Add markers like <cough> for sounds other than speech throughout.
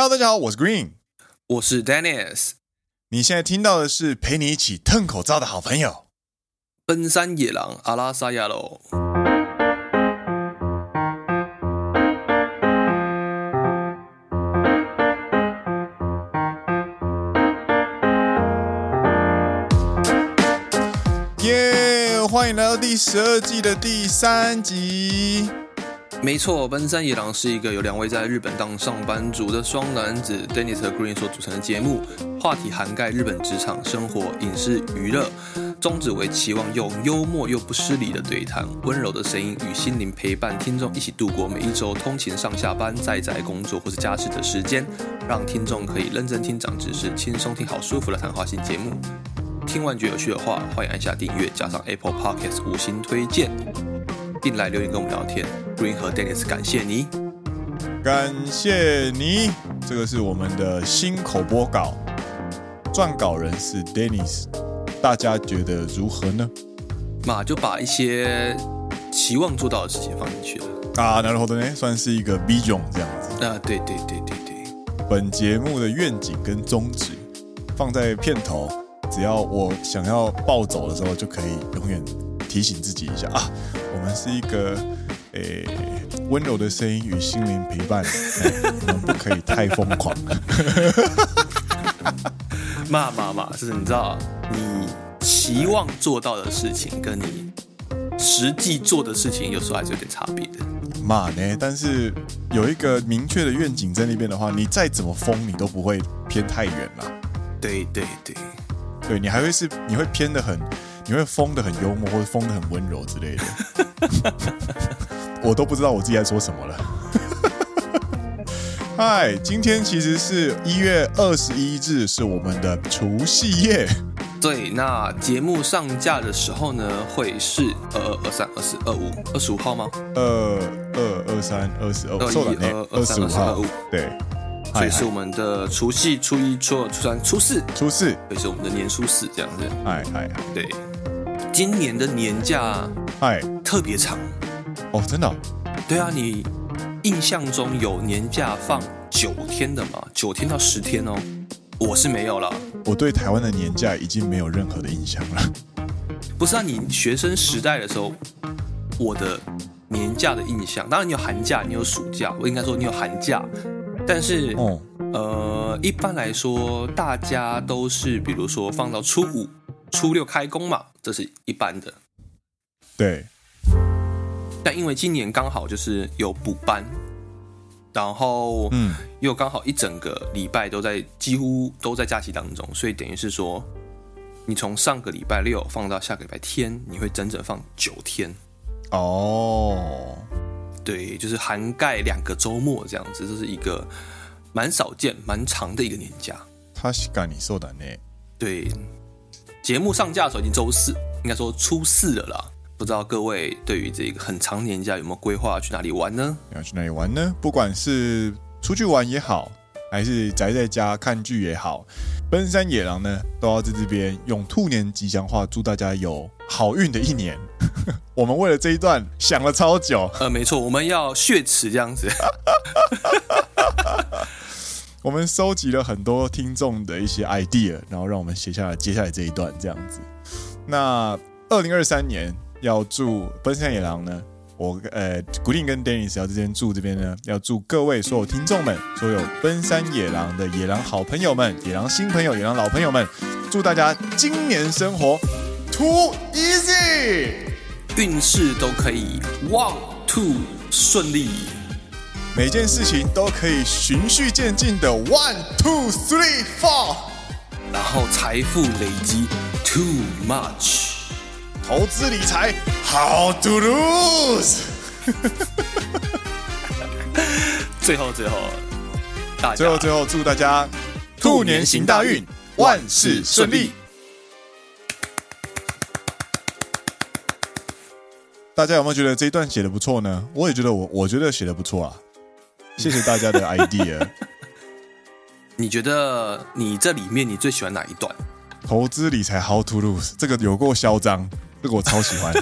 Hello，大家好，我是 Green，我是 Dennis。你现在听到的是陪你一起吞口罩的好朋友——奔山野狼阿拉萨亚喽。耶！欢迎来到第十二季的第三集。没错，奔山野郎是一个由两位在日本当上班族的双男子 Dennis 和 Green 所组成的节目，话题涵盖日本职场、生活、影视、娱乐，宗旨为期望用幽默又不失礼的对谈、温柔的声音与心灵陪伴听众一起度过每一周通勤上下班、在宅工作或是家事的时间，让听众可以认真听长知识、轻松听好舒服的谈话性节目。听完觉得有趣的话，欢迎按下订阅，加上 Apple Podcast 五星推荐。并来留言跟我们聊天，Green 和 Dennis 感谢你，感谢你。这个是我们的新口播稿，撰稿人是 Dennis，大家觉得如何呢？嘛，就把一些期望做到的事情放进去了啊，なるほど呢，算是一个 vision 这样子啊，对对对对对。本节目的愿景跟宗旨放在片头，只要我想要暴走的时候，就可以永远提醒自己一下啊。 我们是一个诶温柔的声音与心灵陪伴，<laughs> 我们不可以太疯狂。骂骂骂，就是你知道，你期望做到的事情，跟你实际做的事情，有时候还是有点差别的。骂呢？但是有一个明确的愿景在那边的话，你再怎么疯，你都不会偏太远了。对对对，对你还会是你会偏的很。你会疯的很幽默，或者疯的很温柔之类的，<laughs> 我都不知道我自己在说什么了。<laughs> 嗨，今天其实是一月二十一日，是我们的除夕夜。对，那节目上架的时候呢，会是二二二三二四二五二十五号吗？二二二三二四二五，二一二二三二四二五，对。所以是我们的除夕、初一、初二、初三、初四，初四，也是我们的年初四这样子。哎哎，对。今年的年假嗨特别长哦，真的、哦？对啊，你印象中有年假放九天的吗？九天到十天哦，我是没有了。我对台湾的年假已经没有任何的印象了。不是啊，你学生时代的时候，我的年假的印象，当然你有寒假，你有暑假，我应该说你有寒假，但是哦，呃，一般来说大家都是比如说放到初五。初六开工嘛，这是一般的。对。但因为今年刚好就是有补班，然后嗯，又刚好一整个礼拜都在几乎都在假期当中，所以等于是说，你从上个礼拜六放到下个礼拜天，你会整整放九天。哦。对，就是涵盖两个周末这样子，这是一个蛮少见、蛮长的一个年假。确かにそうだね。对。 节目上架的时候已经周四，应该说初四了啦。不知道各位对于这个很长年假有没有规划去哪里玩呢？要去哪里玩呢？不管是出去玩也好，还是宅在家看剧也好，奔山野狼呢都要在这边用兔年吉祥话祝大家有好运的一年。<laughs> 我们为了这一段想了超久。呃，没错，我们要血池这样子。<laughs> 我们收集了很多听众的一些 idea，然后让我们写下来接下来这一段这样子。那二零二三年要祝奔山野狼呢，我呃，Green 跟 Dennis 要这边祝这边呢，要祝各位所有听众们，所有奔山野狼的野狼好朋友们、野狼新朋友、野狼老朋友们，祝大家今年生活 too easy，运势都可以 one two 顺利。每件事情都可以循序渐进的 one two three four，然后财富累积 too much，投资理财 how to lose，<laughs> 最后最后，大家最后最后祝大家兔年行大运，万事顺利。大家有没有觉得这一段写的不错呢？我也觉得我我觉得写的不错啊。谢谢大家的 idea。你觉得你这里面你最喜欢哪一段？投资理财 How to lose 这个有够嚣张，这个我超喜欢。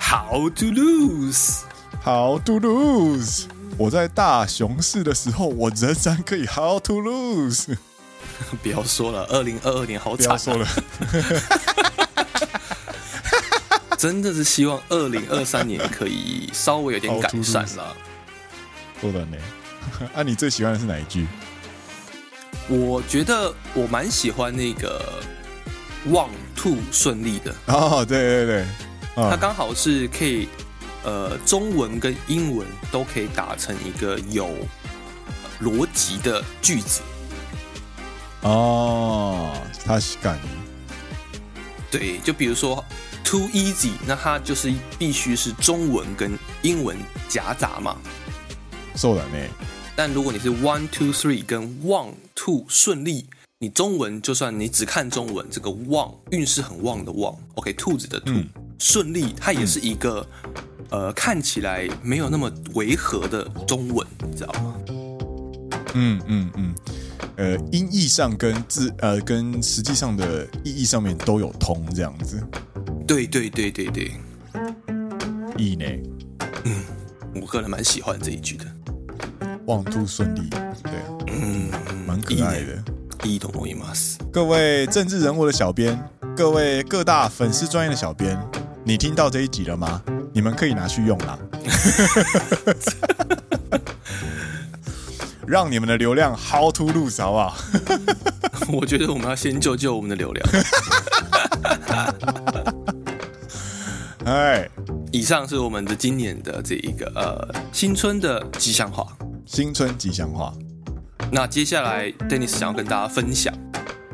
How to lose？How to lose？我在大熊市的时候，我仍然可以 How to lose。不要说了，二零二二年好惨、啊。不要说了，<laughs> 真的是希望二零二三年可以稍微有点改善了。说的呢？<laughs> 啊，你最喜欢的是哪一句？我觉得我蛮喜欢那个 one two 顺利的。哦，对对对，嗯、它刚好是可以呃中文跟英文都可以打成一个有逻辑的句子。哦，他是干。对，就比如说 too easy，那它就是必须是中文跟英文夹杂嘛。そうだね。但如果你是 one two three 跟 one two 顺利，你中文就算你只看中文，这个旺运势很旺的旺，OK，兔子的兔，嗯、顺利它也是一个、嗯、呃看起来没有那么违和的中文，你知道吗？嗯嗯嗯。呃，音译上跟字呃跟实际上的意义上面都有通这样子。对对对对对。意呢？嗯，我个人蛮喜欢这一句的。 旺兔顺利，对，嗯，蛮可爱的。いいと思います。各位政治人物的小编，各位各大粉丝专业的小编，你听到这一集了吗？你们可以拿去用啦。让你们的流量 How to lose 好不好？我觉得我们要先救救我们的流量。哎，以上是我们的今年的这一个呃新春的吉祥话。 新春吉祥话。那接下来，Dennis 想要跟大家分享，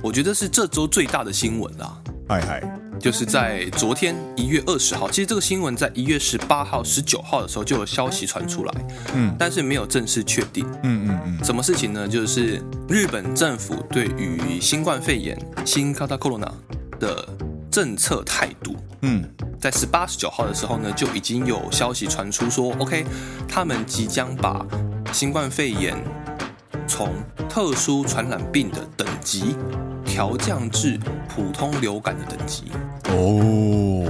我觉得是这周最大的新闻啦。嗨嗨。就是在昨天一月二十号，其实这个新闻在一月十八号、十九号的时候就有消息传出来，嗯，但是没有正式确定，嗯嗯嗯，什么事情呢？就是日本政府对于新冠肺炎新型コロナ的政策态度，嗯，在十八、十九号的时候呢，就已经有消息传出说，OK，他们即将把 新冠肺炎从特殊传染病的等级。调降至普通流感的等级哦。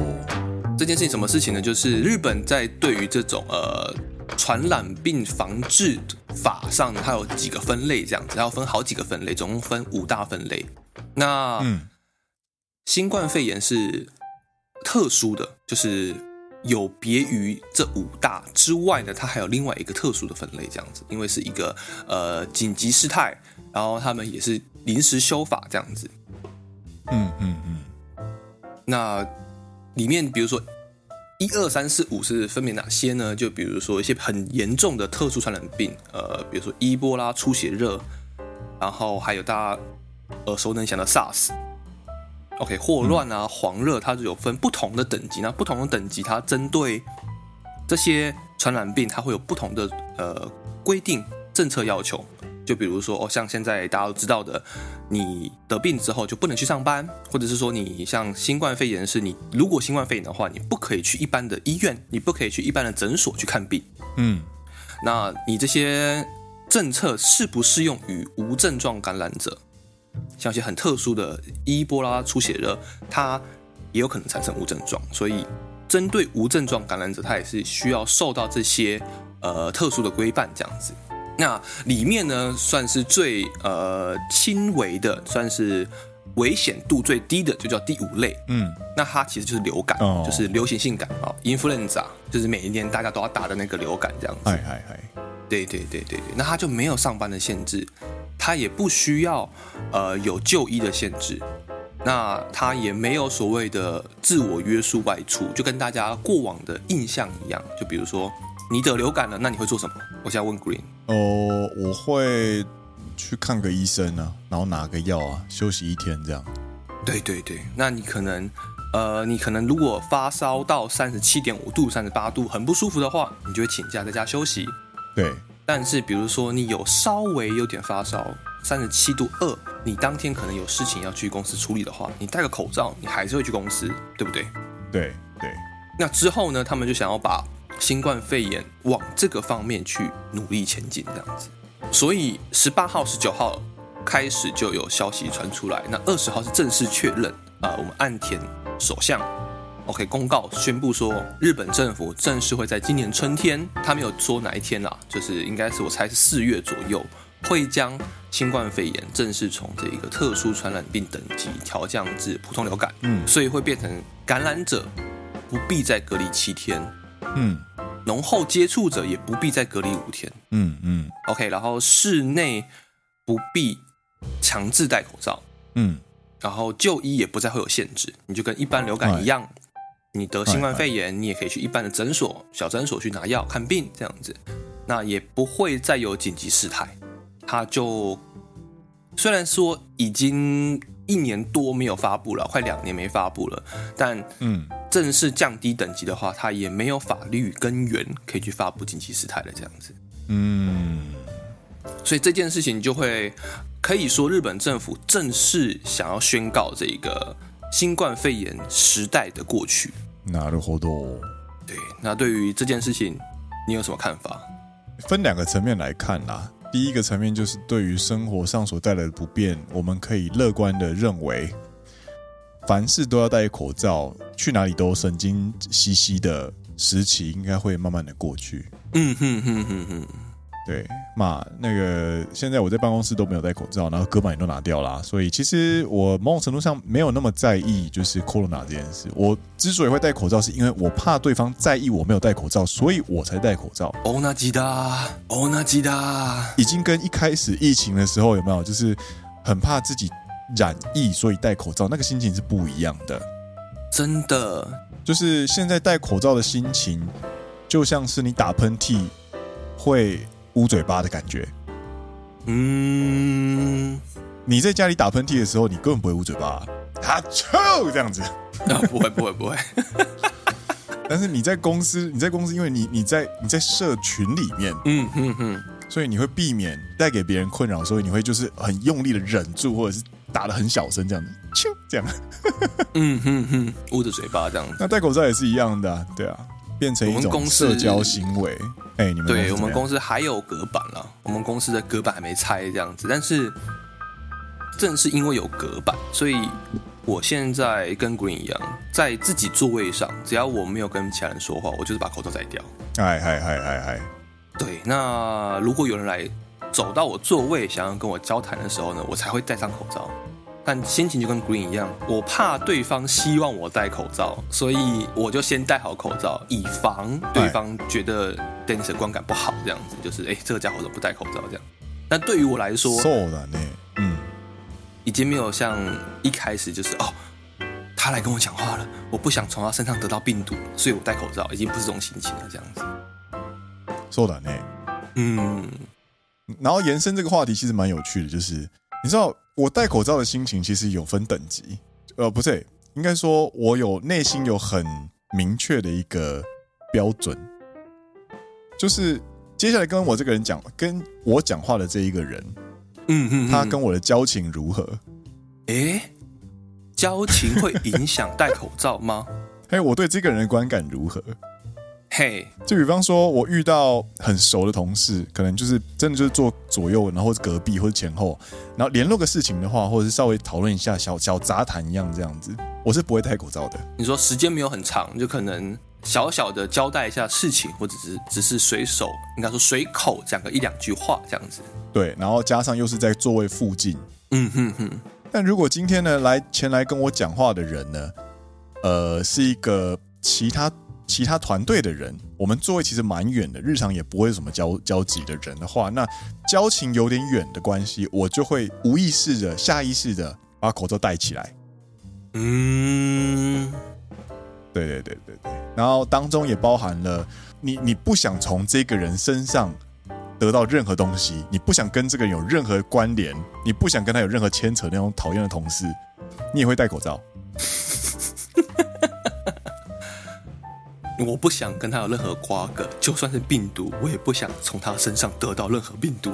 这件事情什么事情呢？就是日本在对于这种呃传染病防治法上，它有几个分类，这样子，它要分好几个分类，总共分五大分类。那嗯，新冠肺炎是特殊的，就是有别于这五大之外呢，它还有另外一个特殊的分类，这样子，因为是一个呃紧急事态，然后他们也是。临时修法这样子，嗯嗯嗯，那里面比如说一二三四五是分别哪些呢？就比如说一些很严重的特殊传染病，呃，比如说伊波拉出血热，然后还有大家耳熟能详的 SARS SARS，OK，霍乱啊，黄热，它就有分不同的等级。那不同的等级，它针对这些传染病，它会有不同的呃规定政策要求。就比如说哦，像现在大家都知道的，你得病之后就不能去上班，或者是说你像新冠肺炎是你如果新冠肺炎的话，你不可以去一般的医院，你不可以去一般的诊所去看病。嗯，那你这些政策适不适用于无症状感染者？像一些很特殊的伊波拉出血热，它也有可能产生无症状，所以针对无症状感染者，它也是需要受到这些呃特殊的规范这样子。那里面呢，算是最呃轻微的，算是危险度最低的，就叫第五类。嗯，那它其实就是流感，哦、就是流行性感冒，influenza，就是每一年大家都要打的那个流感这样子。对对对对对，那他就没有上班的限制，他也不需要呃有就医的限制，那他也没有所谓的自我约束外出，就跟大家过往的印象一样，就比如说。你得流感了，那你会做什么？我现在问 Green。哦，我会去看个医生啊，然后拿个药啊，休息一天这样。对对对，那你可能，呃，你可能如果发烧到三十七点五度、三十八度，很不舒服的话，你就会请假在家休息。对。但是比如说你有稍微有点发烧，三十七度二，你当天可能有事情要去公司处理的话，你戴个口罩，你还是会去公司，对不对？对对。那之后呢，他们就想要把。新冠肺炎往这个方面去努力前进，这样子，所以十八号、十九号开始就有消息传出来。那二十号是正式确认啊，我们岸田首相 OK 公告宣布说，日本政府正式会在今年春天，他没有说哪一天啦，就是应该是我猜是四月左右，会将新冠肺炎正式从这一个特殊传染病等级调降至普通流感。嗯，所以会变成感染者不必再隔离七天。嗯，浓厚接触者也不必再隔离五天。嗯嗯。OK，然后室内不必强制戴口罩。嗯，然后就医也不再会有限制，你就跟一般流感一样。你得新冠肺炎，你也可以去一般的诊所、小诊所去拿药看病，这样子，那也不会再有紧急事态。它就虽然说已经一年多没有发布了，快两年没发布了，但嗯，正式降低等级的话，它也没有法律根源可以去发布紧急事态了这样子。嗯，所以这件事情就会可以说，日本政府正式想要宣告这个。新冠肺炎时代的过去，なるほど。对，那对于这件事情，你有什么看法？分两个层面来看啦。第一个层面就是对于生活上所带来的不便，我们可以乐观的认为，凡事都要戴口罩，去哪里都神经兮兮的时期，应该会慢慢的过去。嗯哼哼哼哼。 对嘛，那个现在我在办公室都没有戴口罩，然后隔板也都拿掉啦，所以其实我某种程度上没有那么在意就是 Corona 这件事。我之所以会戴口罩，是因为我怕对方在意我没有戴口罩，所以我才戴口罩。哦，那吉达，哦，那吉达，已经跟一开始疫情的时候有没有，就是很怕自己染疫，所以戴口罩，那个心情是不一样的。真的，就是现在戴口罩的心情，就像是你打喷嚏会。捂嘴巴的感觉，嗯，你在家里打喷嚏的时候，你根本不会捂嘴巴，哈啾这样子，啊，不会不会不会，<laughs> 但是你在公司，你在公司，因为你你在你在社群里面，嗯嗯嗯，所以你会避免带给别人困扰，所以你会就是很用力的忍住，或者是打的很小声这样子，啾这样，嗯哼哼，捂着嘴巴这样子，那戴口罩也是一样的啊，对啊。变成一种社交行为，哎，你们对我们公司还有隔板了，我们公司的隔板还没拆这样子，但是正是因为有隔板，所以我现在跟 Green 一样，在自己座位上，只要我没有跟其他人说话，我就是把口罩摘掉。哎哎哎哎哎，对，那如果有人来走到我座位，想要跟我交谈的时候呢，我才会戴上口罩。但心情就跟 Green 一样，我怕对方希望我戴口罩，所以我就先戴好口罩，以防对方觉得 Dennis 的观感不好，这样子就是，哎，这个家伙怎么不戴口罩这样？但对于我来说，嗯，已经没有像一开始就是哦，他来跟我讲话了，我不想从他身上得到病毒，所以我戴口罩，已经不是这种心情了，这样子。そうだね，嗯，然后延伸这个话题其实蛮有趣的，就是你知道。 我戴口罩的心情其实有分等级，呃，不是，应该说我有内心有很明确的一个标准，就是接下来跟我这个人讲，跟我讲话的这一个人，嗯嗯，他跟我的交情如何？诶，交情会影响戴口罩吗？<laughs> 哎，我对这个人的观感如何？嘿，就比方说，我遇到很熟的同事，可能就是真的就是坐左右，然后或者隔壁或者前后，然后联络个事情的话，或者是稍微讨论一下小小杂谈一样这样子，我是不会戴口罩的。你说时间没有很长，就可能小小的交代一下事情，或者是只是随手应该说随口讲个一两句话这样子。对，然后加上又是在座位附近，嗯哼哼。但如果今天呢，来前来跟我讲话的人呢，呃，是一个其他。其他团队的人，我们座位其实蛮远的，日常也不会有什么交交集的人的话，那交情有点远的关系，我就会无意识的、下意识的把口罩戴起来。嗯，对对对对对，然后当中也包含了你，你不想从这个人身上得到任何东西，你不想跟这个人有任何关联，你不想跟他有任何牵扯那种讨厌的同事，你也会戴口罩。<laughs> 我不想跟他有任何瓜葛，就算是病毒，我也不想从他身上得到任何病毒。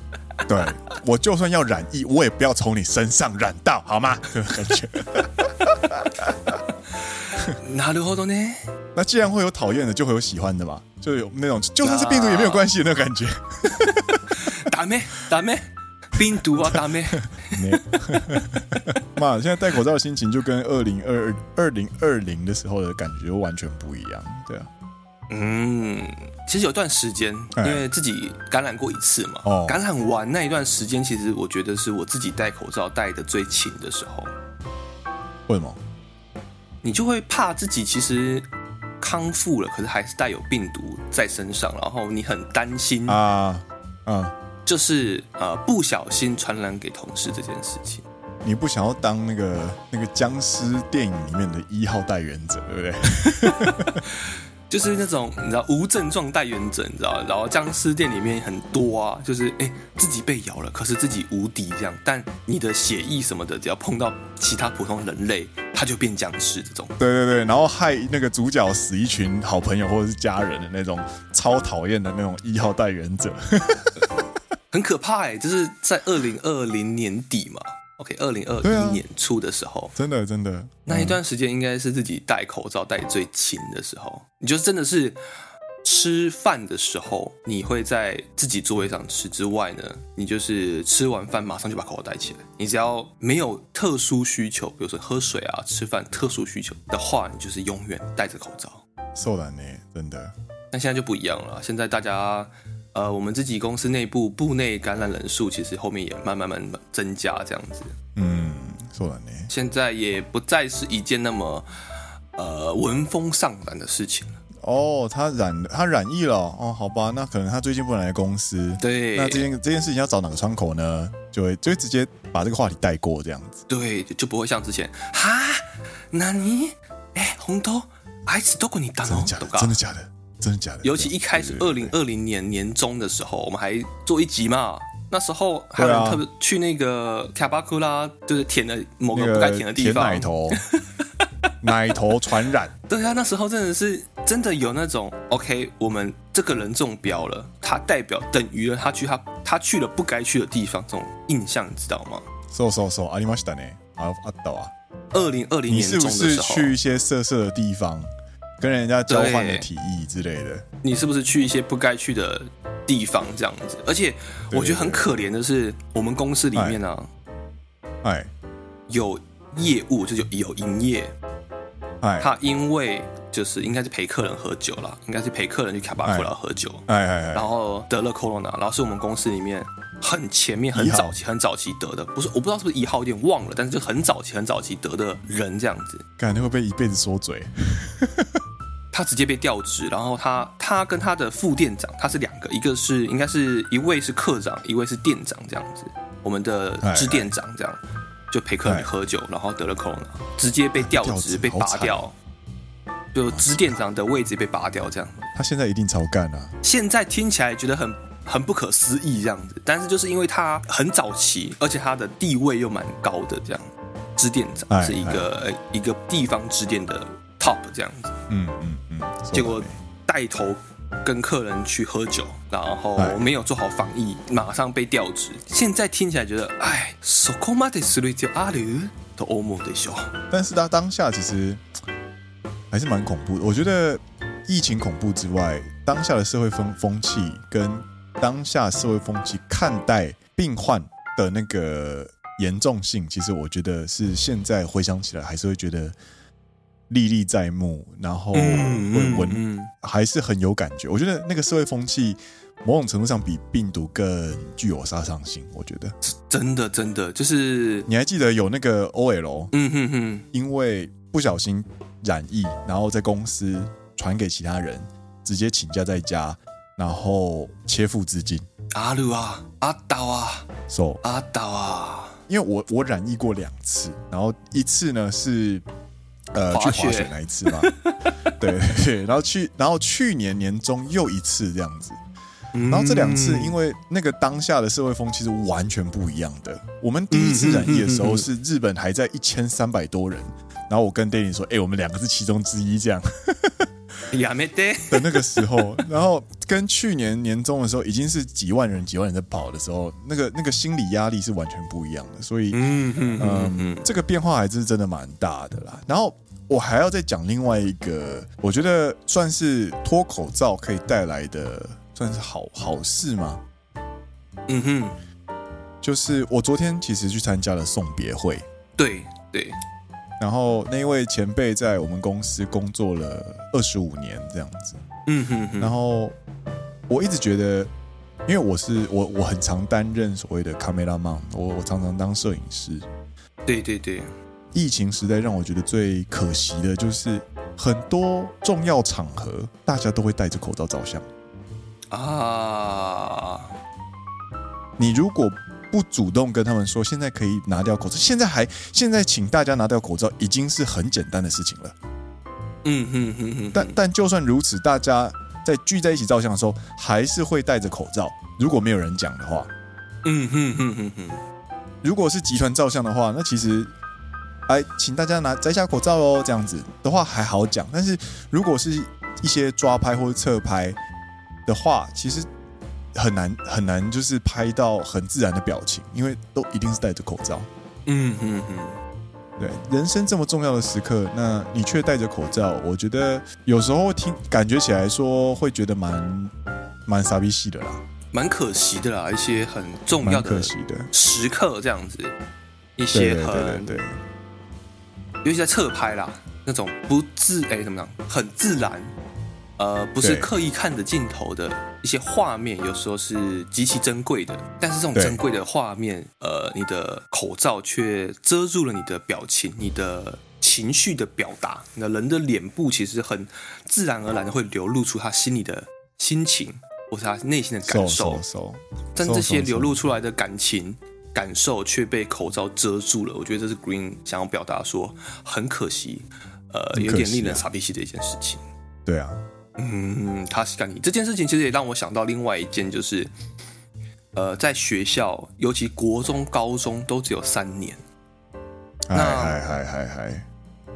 <laughs> 对，我就算要染疫，我也不要从你身上染到，好吗？<laughs> 感觉。なるほどね。那既然会有讨厌的，就会有喜欢的嘛，就有那种就算是病毒也没有关系的那种感觉。ダメダメ。 病毒啊，<laughs> 大妹。<laughs> <laughs> 妈，现在戴口罩的心情就跟二零二二零二零的时候的感觉完全不一样，对啊。嗯，其实有段时间，因为自己感染过一次嘛，哦，感染完那一段时间，其实我觉得是我自己戴口罩戴的最勤的时候。为什么？你就会怕自己其实康复了，可是还是带有病毒在身上，然后你很担心啊，嗯，就是呃不小心传染给同事这件事情。你不想要当那个那个僵尸电影里面的一号代言者，对不对？<laughs> 就是那种你知道无症状带原者，你知道，然后僵尸店里面很多啊，就是哎自己被咬了，可是自己无敌这样，但你的血液什么的，只要碰到其他普通人类，他就变僵尸这种。对对对，然后害那个主角死一群好朋友或者是家人的那种超讨厌的那种一号带原者，<laughs> 很可怕哎，就是在二零二零年底嘛。OK，二零二一年初的时候，真的真的那一段时间应该是自己戴口罩戴最勤的时候。你就真的是吃饭的时候，你会在自己座位上吃之外呢，你就是吃完饭马上就把口罩戴起来。你只要没有特殊需求，比如说喝水啊、吃饭特殊需求的话，你就是永远戴着口罩。受难呢，真的。但现在就不一样了，现在大家。呃，我们自己公司内部部内感染人数，其实后面也慢慢慢慢增加，这样子。嗯，说完呢。现在也不再是一件那么呃闻风丧胆的事情了。哦，他染他染疫了哦，好吧，那可能他最近不能来公司。对，那这件这件事情要找哪个窗口呢？就会就会直接把这个话题带过，这样子。对，就不会像之前哈，那你哎，红豆，爱吃多过你当真的假的？真的假的？真的假的？尤其一开始二零二零年年中的时候，我们还做一集嘛。那时候还有人特别去那个卡巴库拉，就是舔了某个不该舔的地方，舔奶头，<laughs> 奶头传染。对啊，那时候真的是真的有那种 OK，我们这个人中标了，他代表等于了他去他他去了不该去的地方，这种印象你知道吗？そうそうそう、ありましたね。啊啊到啊！二零二零年中的时候，你是不是去一些色色的地方？ 跟人家交换的提议之类的，你是不是去一些不该去的地方这样子？而且我觉得很可怜的是，我们公司里面呢、啊，哎，有业务就有有营业，哎，他因为就是应该是陪客人喝酒了，应该是陪客人去卡巴库拉喝酒，哎哎哎，然后得了 corona，然后是我们公司里面。很前面很早期很早期得的，不是我不知道是不是一号，有点忘了，但是就很早期很早期得的人这样子，感觉会被一辈子说嘴。他直接被调职，然后他他跟他的副店长，他是两个，一个是应该是一位是课长，一位是店长这样子。我们的支店长这样就陪客人喝酒，然后得了 corona，直接被调职被拔掉，就支店长的位置被拔掉这样。他现在一定超干啊！现在听起来觉得很。很不可思议这样子，但是就是因为他很早期，而且他的地位又蛮高的，这样支店长是一个一个地方支店的 top 这样子，嗯嗯嗯，结果带头跟客人去喝酒，然后没有做好防疫，马上被调职。现在听起来觉得，哎，そこまでする必要あると思うでしょ。但是他当下其实还是蛮恐怖的。我觉得疫情恐怖之外，当下的社会风风气跟当下社会风气看待病患的那个严重性，其实我觉得是现在回想起来还是会觉得 历历在目，然后闻闻还是很有感觉。我觉得那个社会风气某种程度上比病毒更具有杀伤性。我觉得真的真的就是，你还记得有那个 OL，嗯哼哼，因为不小心染疫，然后在公司传给其他人，直接请假在家。然后切腹自尽，阿鲁啊，阿岛啊，so 阿岛啊，因为我我染疫过两次，然后一次呢是呃去滑雪。那一次嘛，<laughs> 对对，然后去然后去年年中又一次这样子，然后这两次因为那个当下的社会风气是完全不一样的。我们第一次染疫的时候是日本还在一千三百多人，然后我跟 Danny 说，哎，我们两个是其中之一。这样。<laughs> 亚美的那个时候，然后跟去年年中的时候，已经是几万人、几万人在跑的时候，那个那个心理压力是完全不一样的。所以，嗯嗯嗯，这个变化还是真的蛮大的啦。然后我还要再讲另外一个，我觉得算是脱口罩可以带来的，算是好好事吗？嗯哼，就是我昨天其实去参加了送别会，对对，然后那一位前辈在我们公司工作了二十五年这样子，嗯哼哼，然后我一直觉得，因为我是我我很常担任所谓的 cameraman，我我常常当摄影师，对对对，疫情时代让我觉得最可惜的就是很多重要场合大家都会戴着口罩照相。啊，你如果。不主动跟他们说，现在可以拿掉口罩。现在还现在请大家拿掉口罩，已经是很简单的事情了。嗯哼哼哼。但但就算如此，大家在聚在一起照相的时候，还是会戴着口罩。如果没有人讲的话，嗯哼哼哼哼。如果是集团照相的话，那其实，哎，请大家拿摘下口罩哦，这样子的话还好讲。但是如果是一些抓拍或者侧拍的话，其实。很难很难，就是拍到很自然的表情，因为都一定是戴着口罩。嗯嗯嗯，对，人生这么重要的时刻，那你却戴着口罩，我觉得有时候听感觉起来说会觉得蛮蛮傻逼戏的啦，蛮可惜的啦，一些很重要的可惜的时刻这样子，一些很对对对，尤其在侧拍啦，那种不自哎怎么样，很自然。呃，不是刻意看着镜头的一些画面，有时候是极其珍贵的。但是这种珍贵的画面，呃，你的口罩却遮住了你的表情，你的情绪的表达。那人的脸部其实很自然而然的会流露出他心里的心情，或是他内心的感受。但这些流露出来的感情、感受却被口罩遮住了。我觉得这是 Green 想要表达说，很可惜，呃，有点令人傻逼气的一件事情。对啊。嗯，他是干你这件事情，其实也让我想到另外一件，就是，呃，在学校，尤其国中、高中都只有三年。嗨嗨嗨嗨嗨！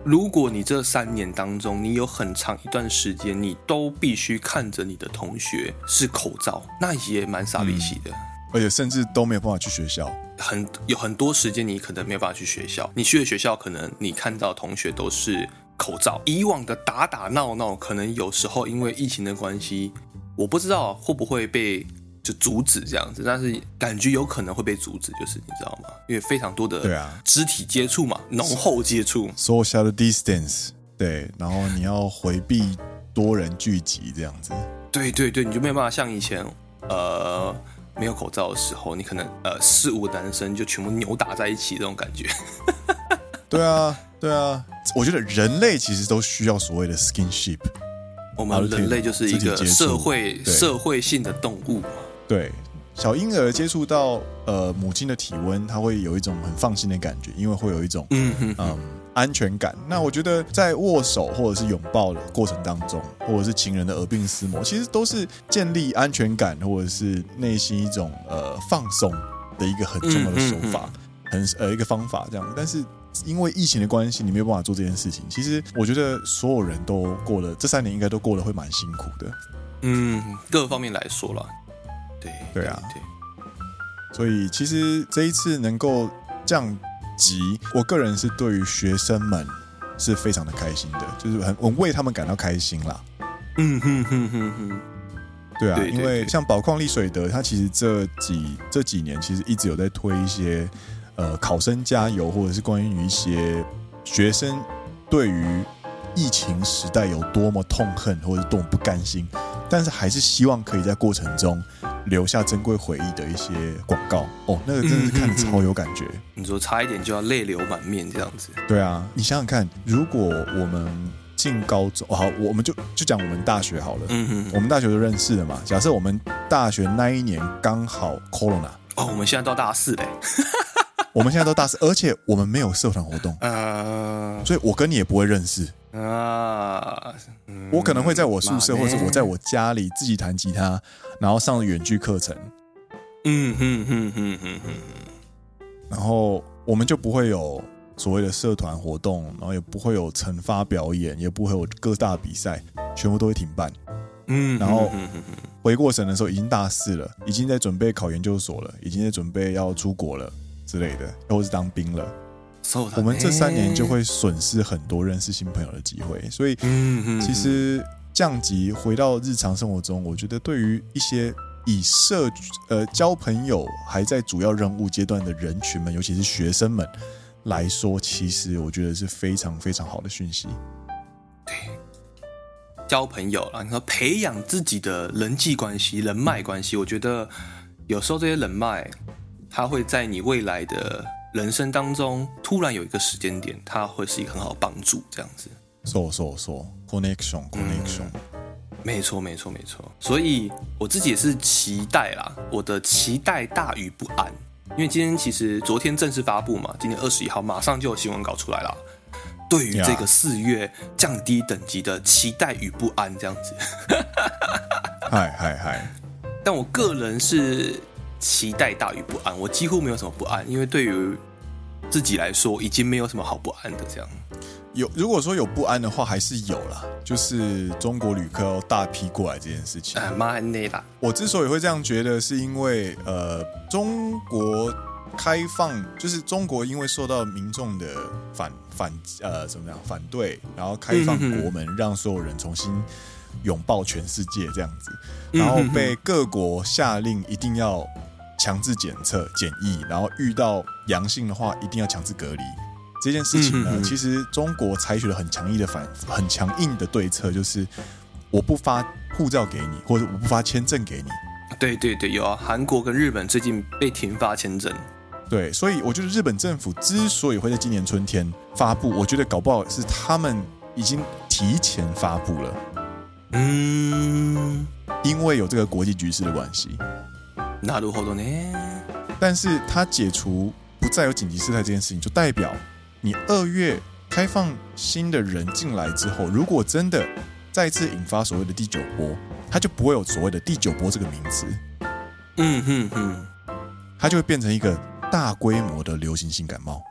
如果你这三年当中，你有很长一段时间，你都必须看着你的同学是口罩，那也蛮傻逼气的。而且甚至都没有办法去学校，很有很多时间你可能没有办法去学校。你去的学校，可能你看到同学都是。口罩，以往的打打闹闹，可能有时候因为疫情的关系，我不知道会不会被就阻止这样子，但是感觉有可能会被阻止，就是你知道吗？因为非常多的对啊肢体接触嘛，浓厚接触，social distance，对，然后你要回避多人聚集这样子，对对对，你就没有办法像以前呃没有口罩的时候，你可能呃四五个男生就全部扭打在一起这种感觉，<laughs> 对啊。对啊，我觉得人类其实都需要所谓的 skinship。我们人类就是一个社会社会性的动物。对，小婴儿接触到呃母亲的体温，他会有一种很放心的感觉，因为会有一种嗯嗯，嗯安全感。那我觉得在握手或者是拥抱的过程当中，或者是情人的耳鬓厮磨，其实都是建立安全感或者是内心一种呃放松的一个很重要的手法，很呃一个方法这样。但是。因为疫情的关系，你没有办法做这件事情。其实我觉得所有人都过了这三年，应该都过得会蛮辛苦的。嗯，各方面来说了，对对啊，对。所以其实这一次能够降级，我个人是对于学生们是非常的开心的，就是很我为他们感到开心啦。嗯哼哼哼哼，对啊，因为像宝矿力水德，它其实这几这几年其实一直有在推一些。呃，考生加油，或者是关于一些学生对于疫情时代有多么痛恨，或者多么不甘心，但是还是希望可以在过程中留下珍贵回忆的一些广告。哦，那个真的是看得超有感觉。你说差一点就要泪流满面这样子。对啊，你想想看，如果我们进高中，好，我们就就讲我们大学好了。嗯哼，我们大学就认识了嘛。假设我们大学那一年刚好 Corona，哦，我们现在到大四嘞。我们现在都大四，而且我们没有社团活动，啊，所以我跟你也不会认识啊。我可能会在我宿舍，或者是我在我家里自己弹吉他，然后上远距课程。嗯哼哼哼哼哼。然后我们就不会有所谓的社团活动，然后也不会有惩罚表演，也不会有各大比赛，全部都会停办。嗯，然后回过神的时候，已经大四了，已经在准备考研究所了，已经在准备要出国了。之类的，或是当兵了，我们这三年就会损失很多认识新朋友的机会。所以，其实降级回到日常生活中，我觉得对于一些以社呃交朋友还在主要任务阶段的人群们，尤其是学生们来说，其实我觉得是非常非常好的讯息。对，交朋友，了，你说培养自己的人际关系、人脉关系，我觉得有时候这些人脉，它会在你未来的人生当中突然有一个时间点，它会是一个很好的帮助，这样子。So so so connection connection，嗯，没错没错没错。所以我自己也是期待啦，我的期待大于不安，因为今天其实昨天正式发布嘛，今天二十一号马上就有新闻稿出来了。对于这个四月降低等级的期待与不安，这样子。<laughs> 嗨嗨嗨！但我个人是期待大于不安，我几乎没有什么不安，因为对于自己来说，已经没有什么好不安的这样。有，如果说有不安的话，还是有啦，就是中国旅客要大批过来这件事情。啊妈内啦！我之所以会这样觉得，是因为呃，中国开放，就是中国因为受到民众的反反呃怎么样反对，然后开放国门，让所有人重新拥抱全世界这样子，然后被各国下令一定要强制检测检疫，然后遇到阳性的话，一定要强制隔离。这件事情呢，其实中国采取了很强硬的反、很强硬的对策，就是我不发护照给你，或者我不发签证给你。对对对，有啊，韩国跟日本最近被停发签证。对，所以我觉得日本政府之所以会在今年春天发布，我觉得搞不好是他们已经提前发布了。嗯，因为有这个国际局势的关系。なるほどね。但是他解除不再有紧急事态这件事情，就代表。你二月开放新的人进来之后，如果真的再次引发所谓的第九波，它就不会有所谓的第九波这个名词。嗯哼哼，它就会变成一个大规模的流行性感冒。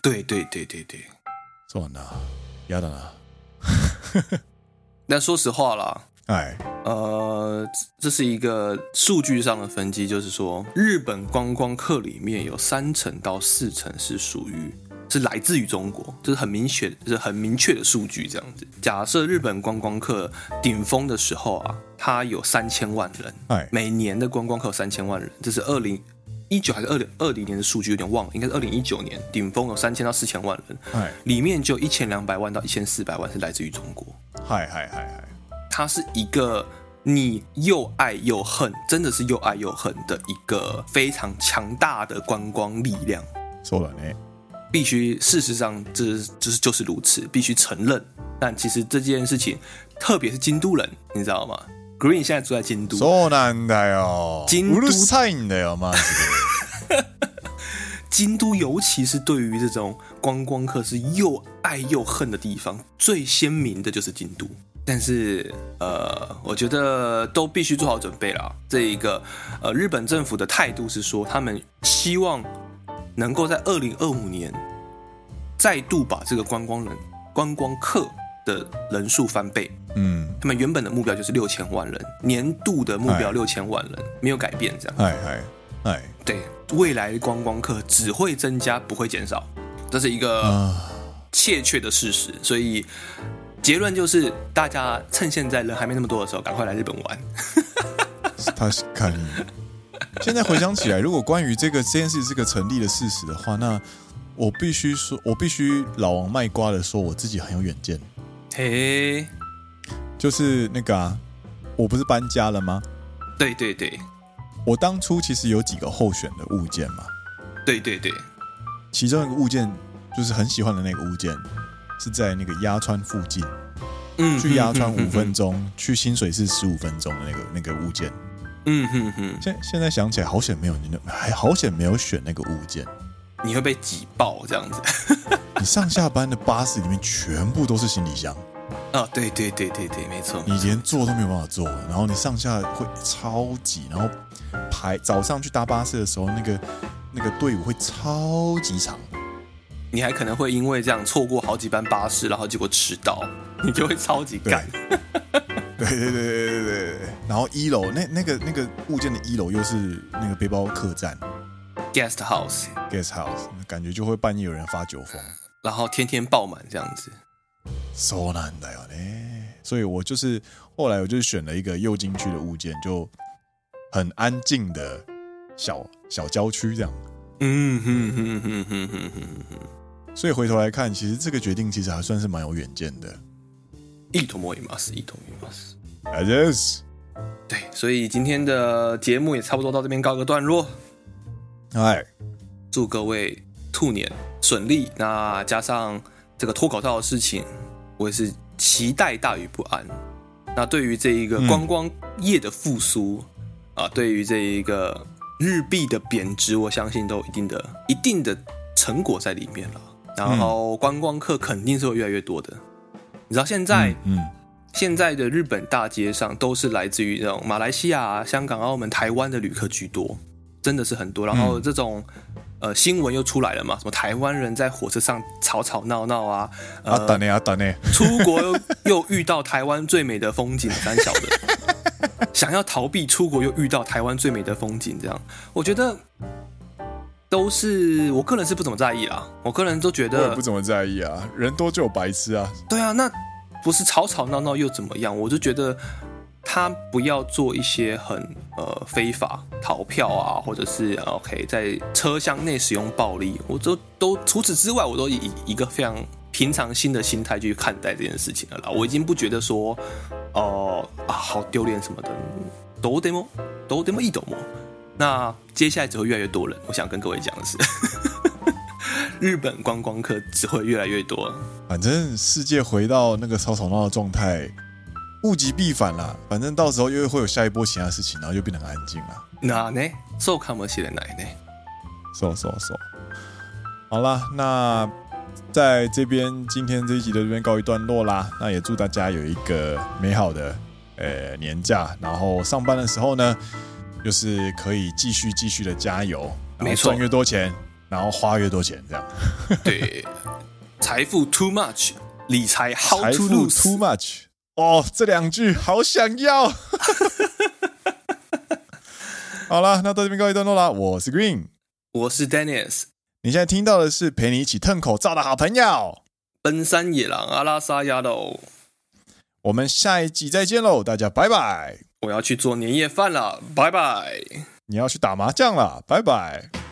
对对对对对，そうだな，やだな。但说实话啦， 哎，呃，这是一个数据上的分析，就是说，日本观光客里面有三成到四成是属于。是来自于中国，这、就是很明确，就是很明确的数据。这样子，假设日本观光客顶峰的时候啊，它有三千万人，哎，每年的观光客有三千万人，这是二零一九还是二零二零年的数据，有点忘了，应该是二零一九年顶峰有三千到四千万人，哎，里面就一千两百万到一千四百万是来自于中国，嗨嗨嗨嗨，它是一个你又爱又恨，真的是又爱又恨的一个非常强大的观光力量，说了呢。必须，事实上，这就是就是如此，必须承认。但其实这件事情，特别是京都人，你知道吗？Green 现在住在京都，そうなんだよ。京都うるさいんだよ嘛。<laughs> 京都，尤其是对于这种观光客是又爱又恨的地方，最鲜明的就是京都。 但是，呃，我觉得都必须做好准备了。这一个，呃，日本政府的态度是说，他们希望。能够在二零二五年再度把这个观光人、观光客的人数翻倍。嗯，他们原本的目标就是六千万人，年度的目标六千万人没有改变，这样。哎哎哎，对，未来的观光客只会增加，不会减少，这是一个切确的事实。所以结论就是，大家趁现在人还没那么多的时候，赶快来日本玩。<laughs> 他是看你。现在回想起来，如果关于这个这件事是个成立的事实的话，那我必须说，我必须老王卖瓜的说，我自己很有远见。嘿，就是那个啊，我不是搬家了吗？对对对，我当初其实有几个候选的物件嘛。对对对，其中一个物件就是很喜欢的那个物件，是在那个鸭川附近。嗯，去鸭川五分钟，去新水是十五分钟的那个那个物件。嗯哼哼，现现在想起来，好险没有你那，还好险没有选那个物件。你会被挤爆这样子。<laughs> 你上下班的巴士里面全部都是行李箱。哦，对对对对对，没错。你连坐都没有办法坐，然后你上下会超挤，然后排早上去搭巴士的时候，那个那个队伍会超级长。你还可能会因为这样错过好几班巴士，然后结果迟到，你就会超级赶。<laughs> 对对对对对对，然后一楼那那个那个物件的一楼又是那个背包客栈，guest house，guest house，感觉就会半夜有人发酒疯，然后天天爆满这样子。そうなんだよね。所以我就是后来我就选了一个右京区的物件，就 很安静的小小郊区这样。嗯哼哼哼哼哼哼哼。 所以回头来看，其实这个决定其实还算是蛮有远见的。一头摸一马斯，一头摸一马斯。Yes。对，所以今天的节目也差不多到这边告个段落。哎，祝各位兔年顺利。那加上这个脱口罩的事情，我也是期待大于不安。那对于这一个观光业的复苏、嗯、啊，对于这一个日币的贬值，我相信都有一定的、一定的成果在里面了。然后观光客肯定是会越来越多的。你知道现在，嗯，嗯现在的日本大街上都是来自于这种马来西亚、香港、澳门、台湾的旅客居多。真的是很多，然后这种、嗯、呃新闻又出来了嘛？什么台湾人在火车上吵吵闹闹啊？啊，等你啊，等你！出国又 <laughs> 又遇到台湾最美的风景，胆小的 <laughs> 想要逃避出国，又遇到台湾最美的风景，这样我觉得都是我个人是不怎么在意啦。我个人都觉得我也不怎么在意啊，人多就有白痴啊。对啊，那不是吵吵闹闹又怎么样？我就觉得。他不要做一些很呃非法逃票啊，或者是 OK 在车厢内使用暴力，我都都除此之外，我都以一个非常平常心的心态去看待这件事情了啦。我已经不觉得说哦、呃、啊好丢脸什么的，都得么都得么一抖么。那接下来只会越来越多人，我想跟各位讲的是，<laughs> 日本观光客只会越来越多。反正世界回到那个吵吵闹闹的状态。物极必反啦，反正到时候又会有下一波其他事情，然后又变得很安静了。那呢？受看不起的奶呢？受受受。好啦，那在这边今天这一集的这边告一段落啦。那也祝大家有一个美好的呃年假，然后上班的时候呢，就是可以继续继续的加油，没错，赚越多钱，然后花越多钱，这样。<laughs> 对，财富 too much，理财 how to lose too much。哦，这两句好想要。<laughs> 好了，那到这边告一段落啦。我是 Green，我是 Dennis。你现在听到的是陪你一起吞口罩的好朋友——奔山野狼阿拉萨亚喽。我们下一集再见喽，大家拜拜。我要去做年夜饭了，拜拜。你要去打麻将了，拜拜。